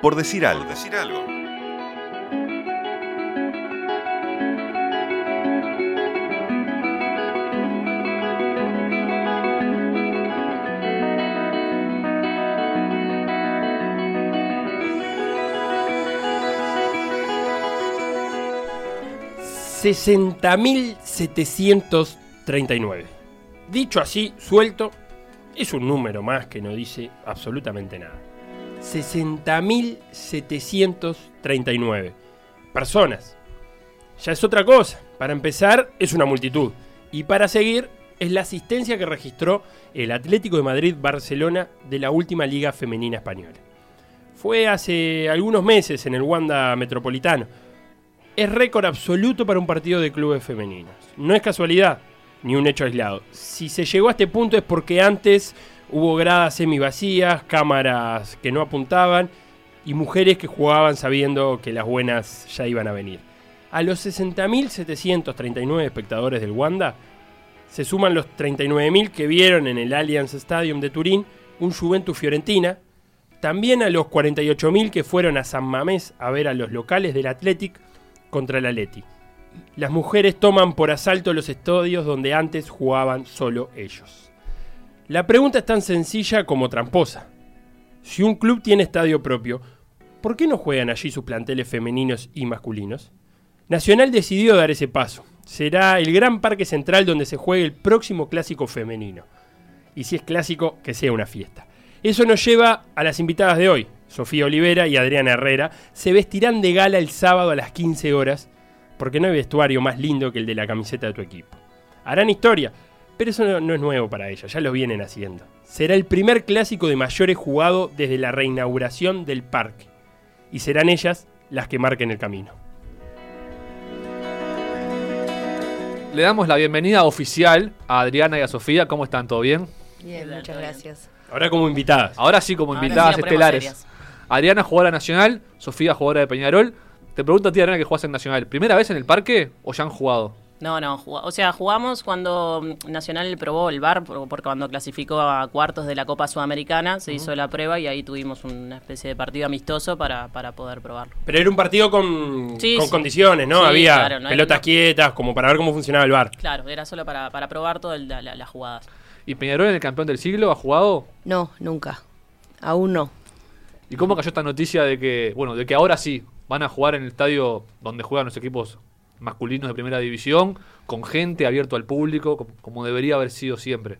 Por decir algo. decir algo. $60.739. Dicho así, suelto, es un número más que no dice absolutamente nada. 60.739 personas. Ya es otra cosa. Para empezar, es una multitud. Y para seguir, es la asistencia que registró el Atlético de Madrid-Barcelona de la última Liga Femenina Española. Fue hace algunos meses en el Wanda Metropolitano. Es récord absoluto para un partido de clubes femeninos. No es casualidad ni un hecho aislado. Si se llegó a este punto es porque antes hubo gradas semivacías, cámaras que no apuntaban y mujeres que jugaban sabiendo que las buenas ya iban a venir. A los 60.739 espectadores del Wanda se suman los 39.000 que vieron en el Allianz Stadium de Turín un Juventus Fiorentina, también a los 48.000 que fueron a San Mamés a ver a los locales del Athletic contra el Atleti las mujeres toman por asalto los estadios donde antes jugaban solo ellos. La pregunta es tan sencilla como tramposa. Si un club tiene estadio propio, ¿por qué no juegan allí sus planteles femeninos y masculinos? Nacional decidió dar ese paso. Será el gran parque central donde se juegue el próximo clásico femenino. Y si es clásico, que sea una fiesta. Eso nos lleva a las invitadas de hoy. Sofía Olivera y Adriana Herrera se vestirán de gala el sábado a las 15 horas porque no hay vestuario más lindo que el de la camiseta de tu equipo. Harán historia, pero eso no, es nuevo para ellos, ya lo vienen haciendo. Será el primer clásico de mayores jugado desde la reinauguración del parque, y serán ellas las que marquen el camino. Le damos la bienvenida oficial a Adriana y a Sofía. ¿Cómo están? ¿Todo bien? Bien, muchas gracias. Ahora como invitadas. Ahora sí como invitadas estelares. Adriana jugadora nacional, Sofía jugadora de Peñarol. Te pregunto a ti, Arena, que jugás en Nacional. ¿Primera vez en el parque o ya han jugado? No, no, o sea, jugamos cuando mm, Nacional probó el bar, porque cuando clasificó a cuartos de la Copa Sudamericana se hizo la prueba y ahí tuvimos una especie de partido amistoso para, para poder probarlo. Pero era un partido con, con condiciones, ¿no? Había pelotas quietas, como para ver cómo funcionaba el bar. Claro, era solo para, para probar todas las jugadas. ¿Y Peñarol en el campeón del siglo ha jugado? No, nunca. Aún no. ¿Y cómo cayó esta noticia de que, bueno, de que ahora sí, van a jugar en el estadio donde juegan los equipos masculinos de primera división, con gente abierto al público, como, debería haber sido siempre.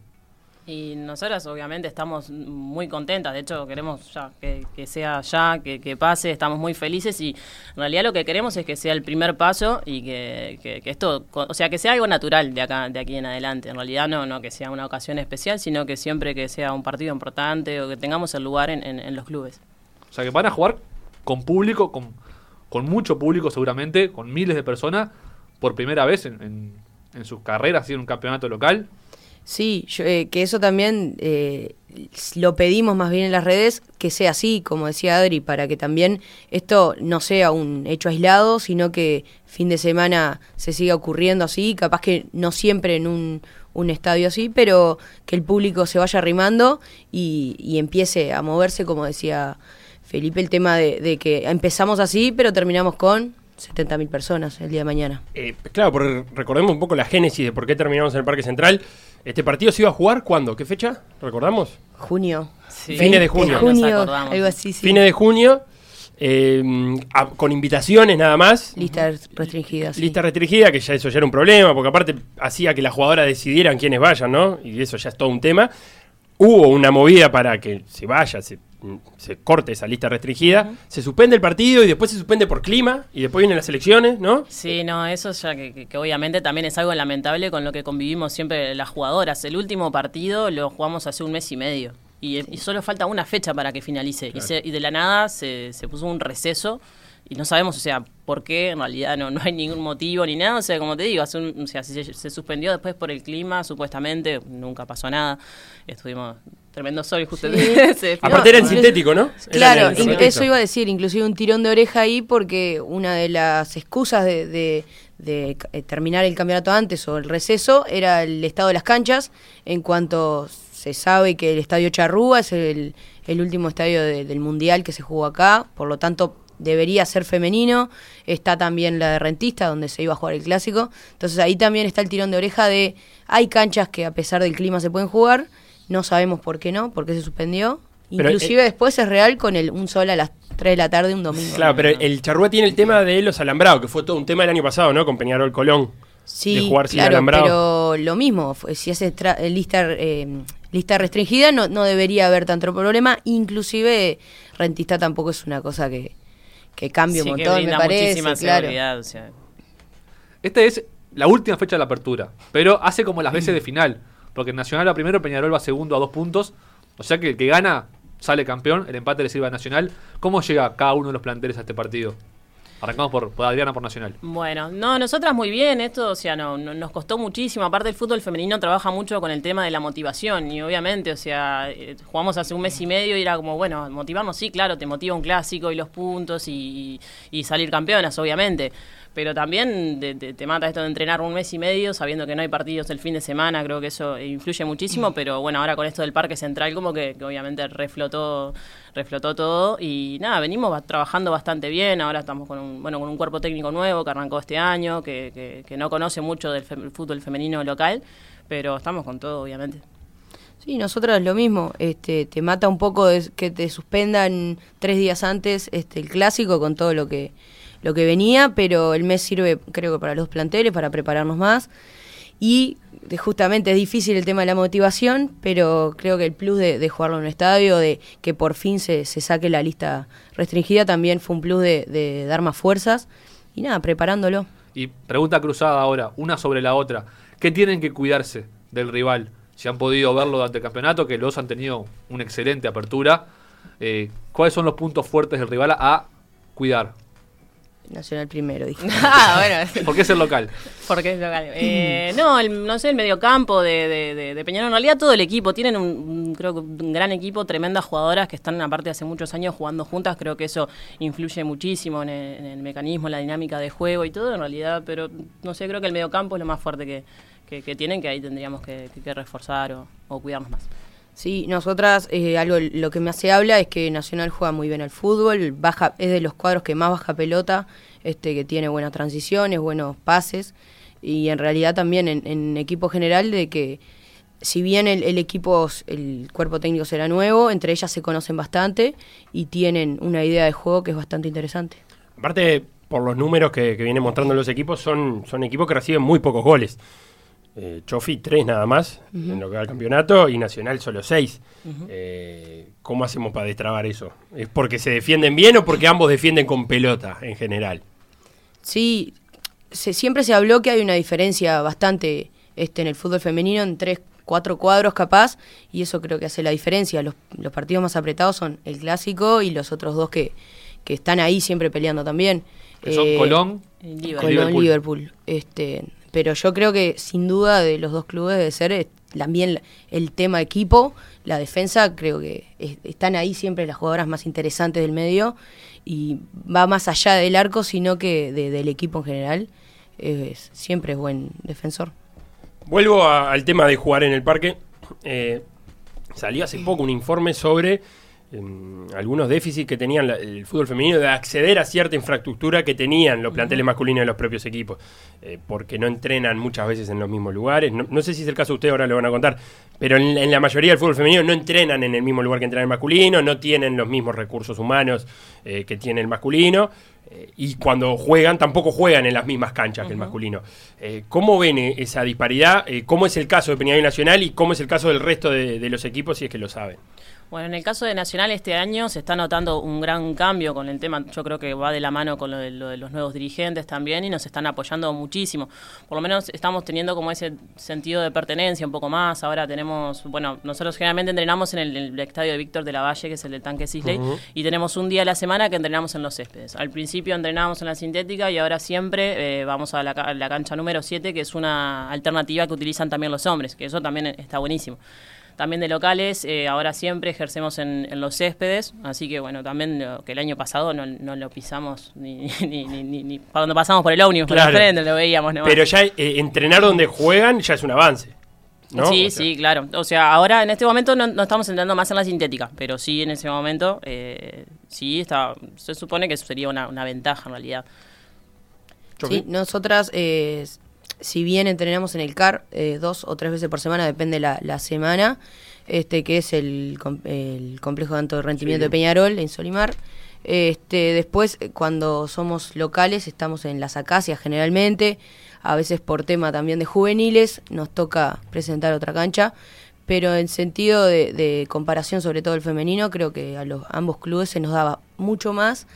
Y nosotras obviamente estamos muy contentas, de hecho queremos ya que, sea ya, que, pase, estamos muy felices y en realidad lo que queremos es que sea el primer paso y que, esto, o sea, que sea algo natural de acá, de aquí en adelante. En realidad no, no que sea una ocasión especial, sino que siempre que sea un partido importante o que tengamos el lugar en, en los clubes. O sea, que van a jugar con público, con con mucho público seguramente, con miles de personas, por primera vez en, en, sus carreras, en un campeonato local. Sí, eh, que eso también eh, lo pedimos más bien en las redes, que sea así, como decía Adri, para que también esto no sea un hecho aislado, sino que fin de semana se siga ocurriendo así, capaz que no siempre en un, un estadio así, pero que el público se vaya arrimando y, y empiece a moverse, como decía Felipe, el tema de, que empezamos así, pero terminamos con 70.000 personas el día de mañana. Eh, claro, porque recordemos un poco la génesis de por qué terminamos en el Parque Central. ¿Este partido se iba a jugar cuándo? ¿Qué fecha? ¿Recordamos? Junio. Fines de junio. algo así, Fines de junio. Eh, con invitaciones nada más. Lista restringida. Lista restringida, que ya eso ya era un problema, porque aparte hacía que las jugadoras decidieran quiénes vayan, ¿no? Y eso ya es todo un tema. Hubo una movida para que se vaya, se se corte esa lista restringida, se suspende el partido y después se suspende por clima y después vienen las elecciones, ¿no? Sí, no, eso ya que, obviamente también es algo lamentable con lo que convivimos siempre las jugadoras. El último partido lo jugamos hace un mes y medio y, solo falta una fecha para que finalice. Y, de la nada se, se puso un receso y no sabemos, o sea, por qué, en realidad no, no hay ningún motivo ni nada, o sea, como te digo, hace o sea, se, se, suspendió después por el clima, supuestamente, nunca pasó nada, estuvimos tremendo sol justo Aparte era en sintético, ¿no? Claro, eso iba a decir, inclusive un tirón de oreja ahí porque una de las excusas de, de, eh, terminar el campeonato antes o el receso era el estado de las canchas, en cuanto se sabe que el estadio Charrúa es el el último estadio de- del Mundial que se jugó acá, por lo tanto debería ser femenino. Está también la de Rentista, donde se iba a jugar el clásico. Entonces ahí también está el tirón de oreja de hay canchas que a pesar del clima se pueden jugar, no sabemos por qué no, por qué se suspendió. Pero, Inclusive después es real con el un sol a las 3 de la tarde un domingo. Claro, pero el Charrúa tiene el tema de los alambrados, que fue todo un tema el año pasado, ¿no? Con Peñarol Colón. Sí, de jugar sin claro, alambrado. pero lo mismo, si es eh, lista, eh, lista restringida no, no debería haber tanto problema, inclusive rentista tampoco es una cosa que, que cambie Sí, un que montón, me parece, muchísima claro. seguridad, o sea. Esta es la última fecha de la apertura, pero hace como las veces de final, porque Nacional va primero, Peñarol va segundo a dos puntos, o sea que el que gana sale campeón, el empate le sirve a Nacional. ¿Cómo llega cada uno de los planteles a este partido? Arrancamos por, Adriana por Nacional. Bueno, no, nosotras muy bien, esto, o sea, no, no- nos costó muchísimo, aparte el fútbol femenino trabaja mucho con el tema de la motivación y obviamente, o sea, eh, jugamos hace un mes y medio y era como, bueno, motivarnos, sí, claro, te motiva un clásico y los puntos y salir campeonas, obviamente, pero también te, mata esto de entrenar un mes y medio sabiendo que no hay partidos el fin de semana, creo que eso influye muchísimo, pero bueno, ahora con esto del Parque Central como que, obviamente reflotó reflotó todo y nada, venimos ba- trabajando bastante bien, ahora estamos con un, bueno, con un cuerpo técnico nuevo que arrancó este año, que, que- que no conoce mucho del fútbol femenino local, pero estamos con todo, obviamente. Sí, nosotros lo mismo, este, te mata un poco que te suspendan tres días antes este, el clásico con todo lo que, lo que venía, pero el mes sirve creo que para los planteles, para prepararnos más. Y justamente es difícil el tema de la motivación, pero creo que el plus de, de jugarlo en un estadio, de que por fin se, se saque la lista restringida, también fue un plus de, de dar más fuerzas. Y nada, preparándolo. Y pregunta cruzada ahora, una sobre la otra. ¿Qué tienen que cuidarse del rival? Si han podido verlo durante el campeonato, que los han tenido una excelente apertura. eh, ¿Cuáles son los puntos fuertes del rival a cuidar? Nacional primero, dije. ah, bueno, ¿Por qué es el local? porque es local. Eh, no, el- no sé, el mediocampo de, de, de, de Peñarol, en realidad todo el equipo, tienen un, un- creo que un gran equipo, tremendas jugadoras que están aparte hace muchos años jugando juntas, creo que eso influye muchísimo en el, en el mecanismo, en la dinámica de juego y todo en realidad, pero no sé, creo que el mediocampo es lo más fuerte que, que, que tienen, que ahí tendríamos que, que- que reforzar o, o cuidarnos más. Sí, nosotras, eh, algo lo que me hace habla es que Nacional juega muy bien al fútbol, baja, es de los cuadros que más baja pelota, este, que tiene buenas transiciones, buenos pases, y en realidad también en, equipo general de que si bien el, equipo, el cuerpo técnico será nuevo, entre ellas se conocen bastante y tienen una idea de juego que es bastante interesante. Aparte, por los números que, que vienen mostrando los equipos, son, son equipos que reciben muy pocos goles. Eh, Chofi, tres nada más en lo que va al campeonato y Nacional solo seis. Eh, ¿Cómo hacemos para destrabar eso? ¿Es porque se defienden bien o porque ambos defienden con pelota en general? Sí, se, siempre se habló que hay una diferencia bastante este, en el fútbol femenino, en tres, cuatro cuadros capaz, y eso creo que hace la diferencia. Los, los partidos más apretados son el clásico y los otros dos que, que están ahí siempre peleando también. Que son Eh, Colón. Y Liverpool. Colón, Liverpool. Liverpool. Este, pero yo creo que sin duda de los dos clubes debe ser eh, también el tema equipo, la defensa, creo que es- están ahí siempre las jugadoras más interesantes del medio y va más allá del arco, sino que de- del equipo en general. Es- siempre es buen defensor. Vuelvo al tema de jugar en el parque. Eh, salió hace poco un informe sobre algunos déficits que tenían la- el fútbol femenino de acceder a cierta infraestructura que tenían los planteles masculinos de los propios equipos, eh, porque no entrenan muchas veces en los mismos lugares. No, no sé si es el caso de usted, ahora lo van a contar, pero en, la- en la mayoría del fútbol femenino no entrenan en el mismo lugar que entrenan el masculino, no tienen los mismos recursos humanos eh, que tiene el masculino. eh, y cuando juegan, tampoco juegan en las mismas canchas que el masculino. ¿Cómo ven esa disparidad? ¿Cómo es el caso de Peñarol Nacional y cómo es el caso del resto de, de los equipos, si es que lo saben? Bueno, en el caso de Nacional este año se está notando un gran cambio con el tema, yo creo que va de la mano con lo de, lo de los nuevos dirigentes también y nos están apoyando muchísimo. Por lo menos estamos teniendo como ese sentido de pertenencia un poco más. Ahora tenemos, bueno, nosotros generalmente entrenamos en el, el estadio de Víctor de la Valle, que es el del tanque Sisley, y tenemos un día a la semana que entrenamos en los céspedes. Al principio entrenábamos en la sintética y ahora siempre eh, vamos a la, a la cancha número 7, que es una alternativa que utilizan también los hombres, que eso también está buenísimo. También de locales, eh, ahora siempre ejercemos en, en los céspedes, así que bueno, también lo que el año pasado no, no lo pisamos ni, ni, ni, ni- ni- cuando pasamos por el ómnibus, por Claro. el frente lo veíamos nomás. Pero ya eh, entrenar donde juegan ya es un avance. ¿no? Sí, O sea, sí, claro. O sea, ahora en este momento no, no estamos entrando más en la sintética, pero sí en ese momento, eh, sí, está, se supone que sería una, una ventaja en realidad. Sí, nosotras, eh, si bien entrenamos en el CAR eh, dos o tres veces por semana, depende la, la semana, este que es el, com- el complejo de alto rendimiento de Peñarol en Solimar. Este, después, eh, cuando somos locales, estamos en las acacias generalmente, a veces por tema también de juveniles, nos toca presentar otra cancha, pero en sentido de, de comparación, sobre todo el femenino, creo que a los ambos clubes se nos daba mucho más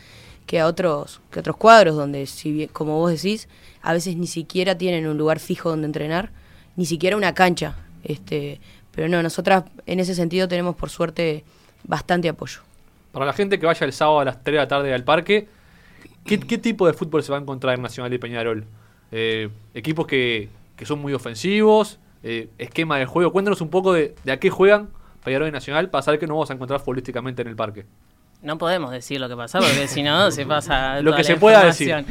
que a otros que otros cuadros donde si como vos decís a veces ni siquiera tienen un lugar fijo donde entrenar ni siquiera una cancha este pero no nosotras en ese sentido tenemos por suerte bastante apoyo Para la gente que vaya el sábado a las 3 de la tarde al parque, ¿qué, qué tipo de fútbol se va a encontrar en Nacional y Peñarol? Eh, equipos que, que son muy ofensivos, eh, esquema de juego. Cuéntanos un poco de, de a qué juegan Peñarol y Nacional para saber que nos vamos a encontrar futbolísticamente en el parque. No podemos decir lo que pasa porque si no se pasa Lo toda que la se pueda información.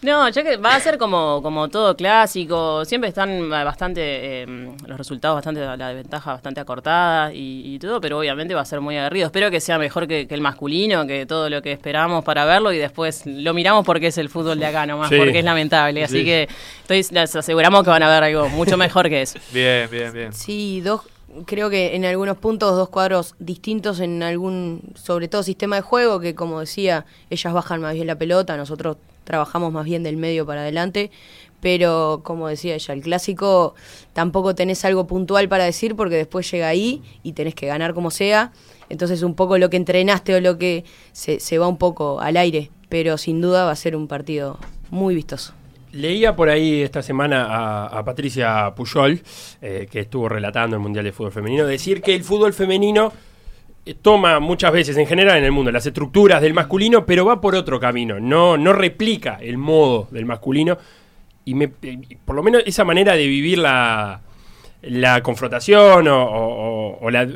No, ya que va a ser como, como todo clásico, siempre están bastante, eh, los resultados bastante, la ventaja bastante acortada y, y todo, pero obviamente va a ser muy aguerrido. Espero que sea mejor que, que el masculino, que todo lo que esperamos para verlo y después lo miramos porque es el fútbol de acá nomás, Sí. porque es lamentable. Así Sí. que estoy, les aseguramos que van a ver algo mucho mejor que eso. Bien, bien, bien. sí dos creo que en algunos puntos dos cuadros distintos en algún sobre todo sistema de juego que como decía ellas bajan más bien la pelota nosotros trabajamos más bien del medio para adelante pero como decía ella el clásico tampoco tenés algo puntual para decir porque después llega ahí y tenés que ganar como sea. Entonces un poco lo que entrenaste o lo que se, se va un poco al aire pero sin duda va a ser un partido muy vistoso Leía por ahí esta semana a, Patricia Puyol, eh, que estuvo relatando el Mundial de Fútbol Femenino, decir que el fútbol femenino eh, toma muchas veces en general en el mundo las estructuras del masculino, pero va por otro camino, no, no replica el modo del masculino. Y me, eh, por lo menos esa manera de vivir la, la confrontación o, o- la-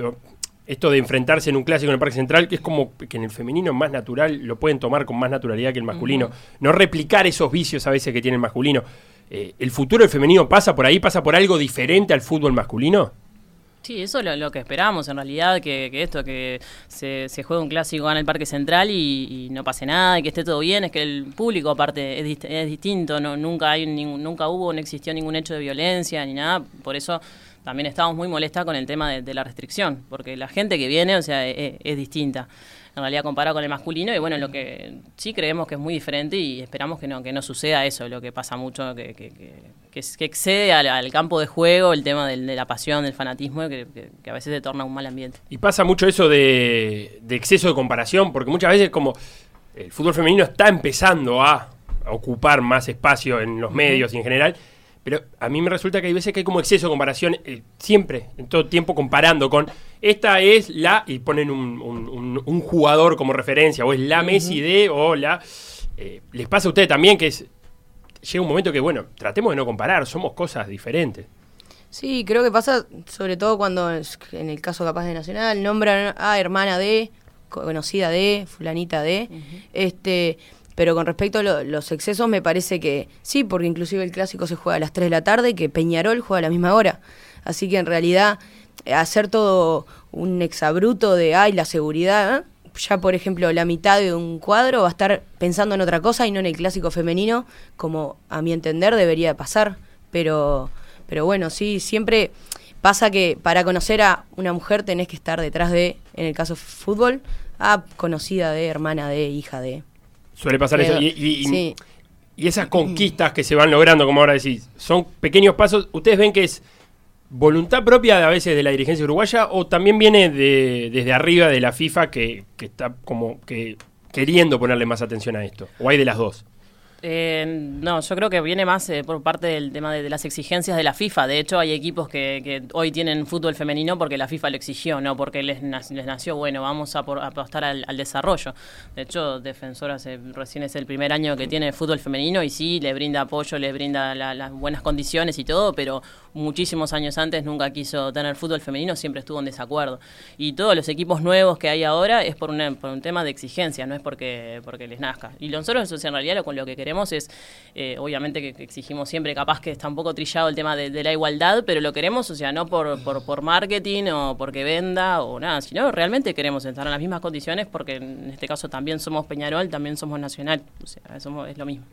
esto de enfrentarse en un clásico en el Parque Central, que es como que en el femenino más natural lo pueden tomar con más naturalidad que el masculino. No replicar esos vicios a veces que tiene el masculino. Eh, ¿El futuro del femenino pasa por ahí? ¿Pasa por algo diferente al fútbol masculino? Sí, eso es lo, lo que esperamos en realidad, que, que esto, que se, se juegue un clásico en el Parque Central y, y no pase nada, y que esté todo bien, es que el público aparte es, dist- es distinto, no, nunca hay ningún, nunca hubo, no existió ningún hecho de violencia ni nada, por eso también estamos muy molestas con el tema de, de la restricción, porque la gente que viene, o sea, es, es distinta. En realidad comparado con el masculino, y bueno, lo que sí creemos que es muy diferente y esperamos que no, que no suceda eso, lo que pasa mucho, que, que, excede al, al campo de juego el tema del- de la pasión, del fanatismo, que, que- que a veces se torna un mal ambiente. Y pasa mucho eso de, de exceso de comparación, porque muchas veces como el fútbol femenino está empezando a ocupar más espacio en los medios y en general, pero a mí me resulta que hay veces que hay como exceso de comparación, eh, siempre, en todo tiempo comparando con, esta es la, y ponen un, un- un- un jugador como referencia, o es la Messi de, o la... eh, les pasa a ustedes también que es... Llega un momento que, bueno, tratemos de no comparar, somos cosas diferentes. Sí, creo que pasa sobre todo cuando, en el caso capaz de Nacional, nombran a hermana de, conocida de, fulanita de, este, pero con respecto a lo- los excesos me parece que sí, porque inclusive el clásico se juega a las 3 de la tarde y que Peñarol juega a la misma hora. Así que en realidad eh, hacer todo un exabruto de, ay, la seguridad, ya por ejemplo la mitad de un cuadro va a estar pensando en otra cosa y no en el clásico femenino, como a mi entender debería de pasar, pero pero bueno, sí, siempre pasa que para conocer a una mujer tenés que estar detrás de, en el caso fútbol, a conocida de, hermana de, hija de. Suele pasar Pero, eso. Y, y- y- sí. y esas conquistas que se van logrando, como ahora decís, son pequeños pasos. ¿Ustedes ven que es voluntad propia de, a veces de la dirigencia uruguaya o también viene de, desde arriba de la FIFA que, que está como que queriendo ponerle más atención a esto? ¿O hay de las dos? Eh, no, yo creo que viene más eh, por parte del tema de, las exigencias de la FIFA. De hecho, hay equipos que, hoy tienen fútbol femenino porque la FIFA lo exigió, no porque les, les nació, bueno, vamos a, por- apostar al, desarrollo. De hecho, Defensor hace, recién es el primer año que tiene fútbol femenino y sí, le brinda apoyo, le brinda la- las buenas condiciones y todo, pero muchísimos años antes nunca quiso tener fútbol femenino, siempre estuvo en desacuerdo. Y todos los equipos nuevos que hay ahora es por, una- por un tema de exigencia, no es porque, porque les nazca. Y nosotros eso es en realidad con lo que queremos es, eh, obviamente que, exigimos siempre, capaz que está un poco trillado el tema de, la igualdad, pero lo queremos, o sea, no por, por, por marketing o porque venda o nada, sino realmente queremos estar en las mismas condiciones porque en este caso también somos Peñarol, también somos Nacional, o sea, somos, es lo mismo.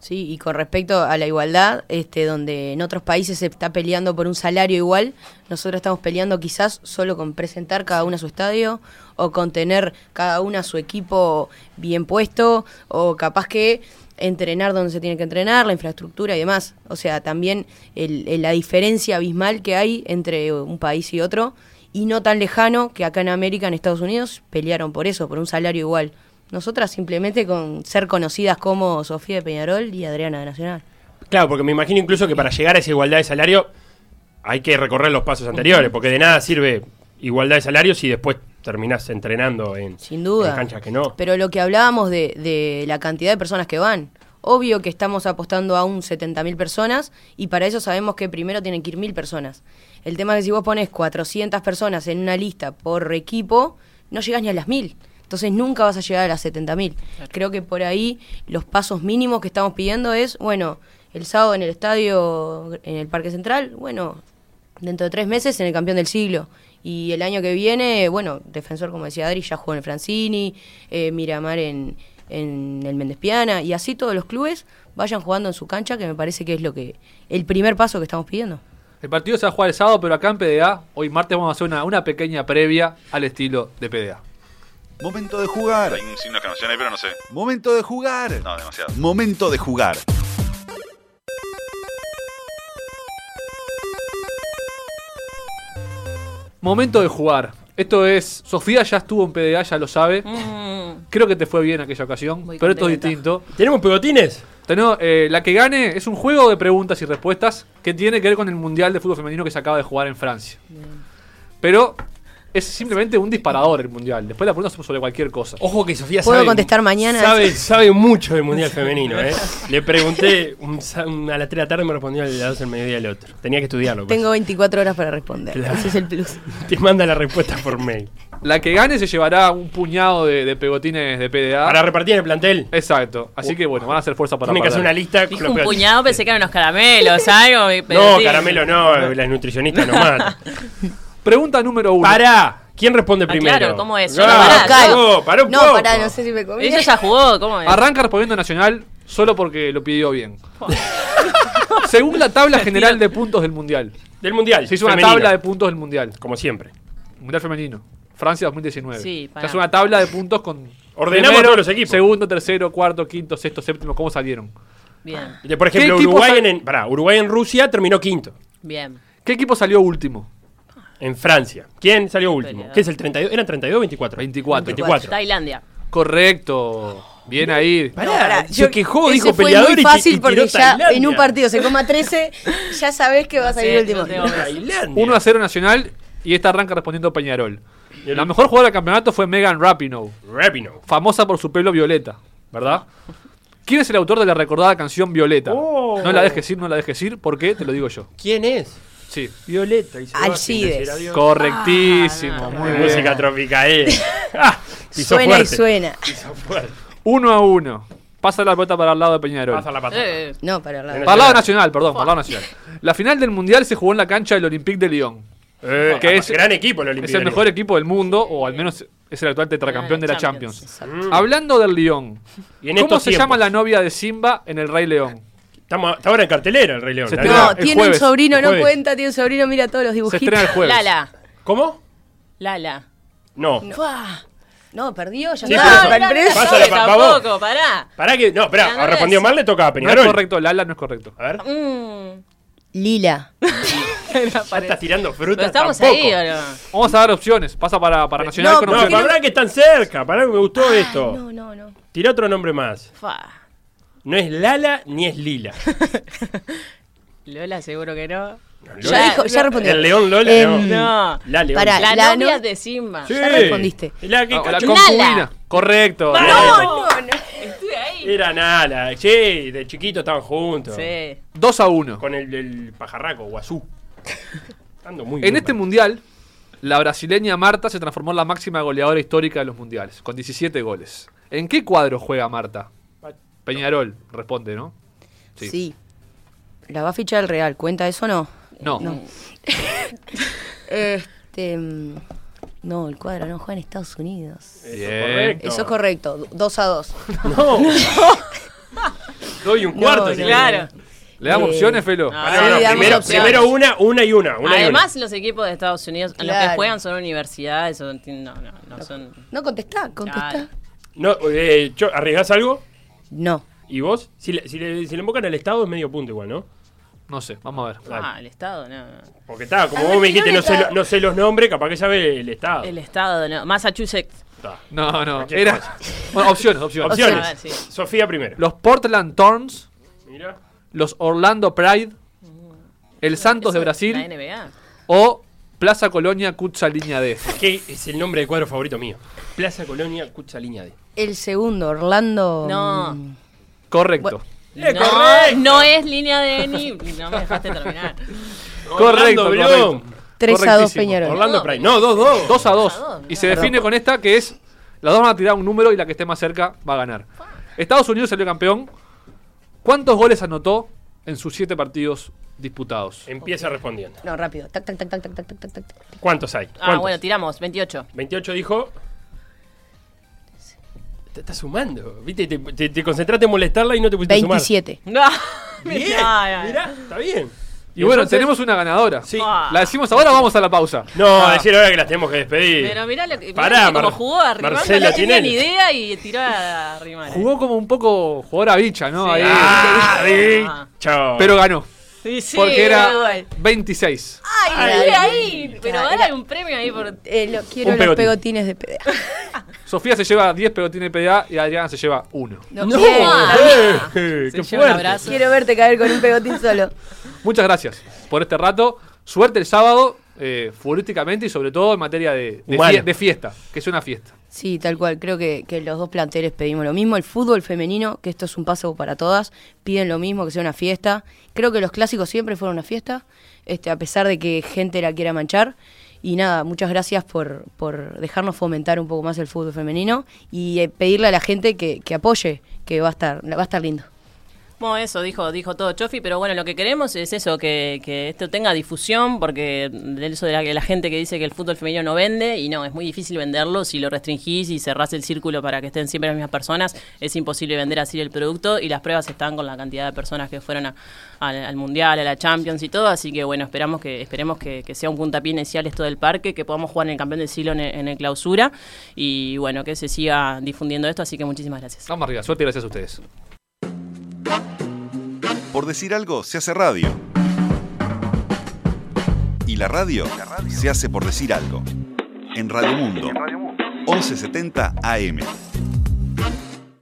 Sí, y con respecto a la igualdad, este, donde en otros países se está peleando por un salario igual, nosotros estamos peleando quizás solo con presentar cada uno a su estadio o con tener cada uno a su equipo bien puesto o capaz que entrenar donde se tiene que entrenar, la infraestructura y demás. O sea, también el- el- la diferencia abismal que hay entre un país y otro y no tan lejano que acá en América, en Estados Unidos, pelearon por eso, por un salario igual. Nosotras simplemente con ser conocidas como Sofía de Peñarol y Adriana de Nacional. Claro, porque me imagino incluso que para llegar a esa igualdad de salario hay que recorrer los pasos anteriores, porque de nada sirve igualdad de salario si después terminás entrenando en, Sin duda. en canchas que no. Pero lo que hablábamos de, de la cantidad de personas que van. Obvio que estamos apostando a un 70.000 personas y para eso sabemos que primero tienen que ir 1.000 personas. El tema es que si vos pones 400 personas en una lista por equipo, no llegas ni a las 1.000. Entonces nunca vas a llegar a las 70.000. Creo que por ahí los pasos mínimos que estamos pidiendo es, bueno, el sábado en el estadio, en el Parque Central, bueno, dentro de tres meses en el campeón del siglo. Y el año que viene, bueno, defensor, como decía Adri, ya jugó en el Francini, eh, Miramar en, en el Méndez Piana, y así todos los clubes vayan jugando en su cancha, que me parece que es lo que el primer paso que estamos pidiendo. El partido se va a jugar el sábado, pero acá en PDA, hoy martes vamos a hacer una, una pequeña previa al estilo de PDA. Momento de jugar. Hay un signo que ahí, pero no sé. Momento de jugar. No, demasiado. Momento de jugar. Momento de jugar. Esto es. Sofía ya estuvo en PDA, ya lo sabe. Mm, Creo que te fue bien aquella ocasión, Muy pero esto es distinto. ¿Tenemos pegotines? Tenemos, eh, la que gane es un juego de preguntas y respuestas que tiene que ver con el Mundial de Fútbol Femenino que se acaba de jugar en Francia. Pero es simplemente un disparador el Mundial. Después la pregunta sobre cualquier cosa. Ojo que Sofía ¿Puedo sabe. contestar mañana? Sabe, sabe mucho del mundial femenino, ¿eh? Le pregunté un sa- un- a las 3 de la tarde, me respondió a las 12 del mediodía el otro. Tenía que estudiarlo. pues. Tengo 24 horas para responder. Claro. Ese es el plus. Te manda la respuesta por mail. La que gane se llevará un puñado de, de pegotines de PDA. Para repartir en el plantel. Exacto. Así que bueno, van a hacer fuerza para Tienen que hacer una lista con Dijo los un pegotines. puñado, pensé que eran unos caramelos, algo. pero No, sí. caramelo no, las nutricionistas no matan. Pregunta número uno. Pará, ¿quién responde Ah, primero? claro, ¿cómo es? Ah, pará, yo- pará un No, poco. pará, no sé si me comí. Ella ya jugó, ¿cómo es? Arranca respondiendo Nacional solo porque lo pidió bien. Según la tabla general de puntos del Mundial. Del mundial. Se hizo una femenino, tabla de puntos del Mundial. Como siempre. Mundial femenino. Francia 2019. Sí, Se pará. hace una tabla de puntos con. Ordenamos a todos los equipos. Segundo, tercero, cuarto, quinto, sexto, séptimo. ¿Cómo salieron? Bien, Por ejemplo, ¿Qué equipo Uruguay en, pará, Uruguay en Rusia terminó quinto. bien. ¿Qué equipo salió último? En Francia. ¿Quién salió último? ¿Qué es el 32? ¿Eran 32 o 24? 24. 24. Tailandia. Correcto. Bien ahí. Pará, No, pará, se yo- quejó, ese dijo fue peleador muy y ti- fácil y tiró porque ya Tailandia. en un partido se coma 13, ya sabés que va a salir Sí, último. yo tengo- Tailandia. 1 a 0 Nacional y esta arranca respondiendo Peñarol. Y el- La mejor jugadora del campeonato fue Megan Rapinoe, Rapinoe. famosa por su pelo violeta, ¿verdad? ¿Quién es el autor de la recordada canción Violeta? Oh. No la dejes ir, no la dejes ir, ¿por qué? Te lo digo yo. ¿Quién es? Sí. Violeta. y se va sin Alcides. Correctísimo, Ah, muy Muy bien. música tropical. Ah, Suena fuerte. y suena. 1 a 1. Pasa la pelota para el lado de Peñarol. Pasa la patada. Eh, No, para la Para el lado nacional, perdón, para el lado nacional. La final del Mundial se jugó en la cancha del Olympique de Lyon. Eh, Que es- gran equipo el Es Olímpico. el mejor equipo del mundo, o al menos es el actual tetracampeón Ah, de la Champions. Champions. Mm. Hablando del Lyon, Y en ¿cómo se tiempos. llama la novia de Simba en El Rey León? Estamos, está ahora en cartelera el Rey León. Se. No, el tiene jueves, un sobrino, no cuenta, tiene un sobrino, mira todos los Se dibujitos. estrena el jueves. Lala. ¿Cómo? Lala. No. Fua. No, perdió, ya Sí, para el no, precio. no, Pásale, pa- tampoco, pará. Pará que. No, no respondió es. mal, le toca a No es Peñarol. correcto, Lala no es correcto. A ver. Mm. Lila. Ya estás tirando fruta. Pero estamos tampoco. ahí, ¿o no? Vamos a dar opciones. Pasa para, para Nacional No, con No, ¿Por qué opciones. pará que están cerca. Pará que me gustó esto. No, no, no. Tira otro nombre más. Fua. No es Lala ni es Lila. Lola, seguro que no. Ya dijo, ya respondió. El León Lola Em, no. No. La León. pará, La, La novia no- de Simba. Sí. Ya respondiste. La que Ah, la concubina. Correcto. No, no, no. Estuve ahí. Era Nala. Che, de chiquito estaban juntos. Sí. 2 a 1. Con el, el pajarraco, Guazú. Ando muy En bien, este mundial, la brasileña Marta se transformó en la máxima goleadora histórica de los mundiales, con 17 goles. ¿En qué cuadro juega Marta? Peñarol, responde, ¿no? Sí. Sí. La va a fichar el Real, ¿cuenta eso o no? No. No. Este. mm, No, el cuadro no juega en Estados Unidos. Eso correcto. Eso es correcto, 2 a 2. No. Doy un cuarto. No, no. Claro. ¿Le damos Eh, opciones, Felo? no. Sí, no, damos primero, opciones. primero una, una y una. una y Además, los equipos de Estados Unidos, en los que Claro. juegan son universidades, son- no, no, no son... No contestá, contestá. Claro. una. No, eh, ¿Arriesgás algo? No. ¿Y vos? Si le, si, le, si le invocan al Estado es medio punto igual, ¿no? No sé, vamos a ver. Ah, el Estado, no. no. Porque está, como vos me dijiste, no sé, no sé los nombres, capaz que sabe el Estado. El Estado, no. Massachusetts. Está. No, no, era... Bueno, opciones, opciones. Opciones. A ver, sí. Sofía primero. Los Portland Thorns, Mira. los Orlando Pride, el Santos de Brasil La NBA. o Plaza Colonia Cutsa Línea D. Que es el nombre de cuadro favorito mío. Plaza Colonia, Cucha Línea D el segundo, Orlando. No. Mm. Correcto. No, correcto. no es línea de ni. No me dejaste terminar. correcto, correcto. 3 a 2 Peñarol. Orlando Prime. No, 2 2. 2 a 2. Y se define con esta que es. Las dos van a tirar un número y la que esté más cerca va a ganar. Estados Unidos salió campeón. ¿Cuántos goles anotó en sus siete partidos disputados? Empieza respondiendo. No, rápido. Tac, tac, tac, tac, tac, tac, tac, ¿Cuántos hay? Ah, bueno, tiramos. 28. 28 dijo. Te estás sumando. ¿Viste? Te, te, te concentraste en molestarla y no te pusiste a sumar. 27. No. Bien. Ay, ay. Mirá, está bien. Y bueno, entonces- tenemos una ganadora. Sí. Ah. ¿La decimos ahora o vamos a la pausa? No, Ah. decir ahora que las tenemos que despedir. Pero mirá lo que. mirá Pará, que como jugó a Rimar, Marcela no tenía ni idea y tiró a Rimar. Jugó como un poco jugadora bicha, ¿no? Sí. Ahí. Ah. Pero ganó. Sí, sí, Porque era igual. 26. Ay, Ay, ahí. Pero Era- ahora un premio ahí por. Eh, lo- quiero los pegotines de PDA. Sofía se lleva 10 pegotines de PDA y Adriana se lleva 1. No, ¡No! ¡Qué lleva un fuerte! abrazo. Quiero verte caer con un pegotín solo. Muchas gracias por este rato. Suerte el sábado, eh, futbolísticamente y sobre todo en materia de, de, Humana. fie- de fiesta, que es una fiesta. Sí, tal cual. Creo que, que los dos planteles pedimos lo mismo. El fútbol femenino, que esto es un paso para todas, piden lo mismo, que sea una fiesta. Creo que los clásicos siempre fueron una fiesta, este, a pesar de que gente la quiera manchar. Y nada, muchas gracias por, por dejarnos fomentar un poco más el fútbol femenino y eh, pedirle a la gente que, que apoye, que va a estar, va a estar lindo. Bueno, eso dijo, dijo todo Chofi, pero bueno, lo que queremos es eso, que, que esto tenga difusión, porque de eso de la, la gente que dice que el fútbol femenino no vende, y no, es muy difícil venderlo, si lo restringís y cerrás el círculo para que estén siempre las mismas personas, es imposible vender así el producto, y las pruebas están con la cantidad de personas que fueron a- al, al Mundial, a la Champions y todo, así que bueno, esperamos que, esperemos que, sea un puntapié inicial esto del parque, que podamos jugar en el campeón del siglo en, en el clausura, y bueno, que se siga difundiendo esto, así que muchísimas gracias. Vamos arriba, suerte y gracias a ustedes. Por decir algo, se hace radio. Y la radio se hace por decir algo. En Radio Mundo, 1170 AM.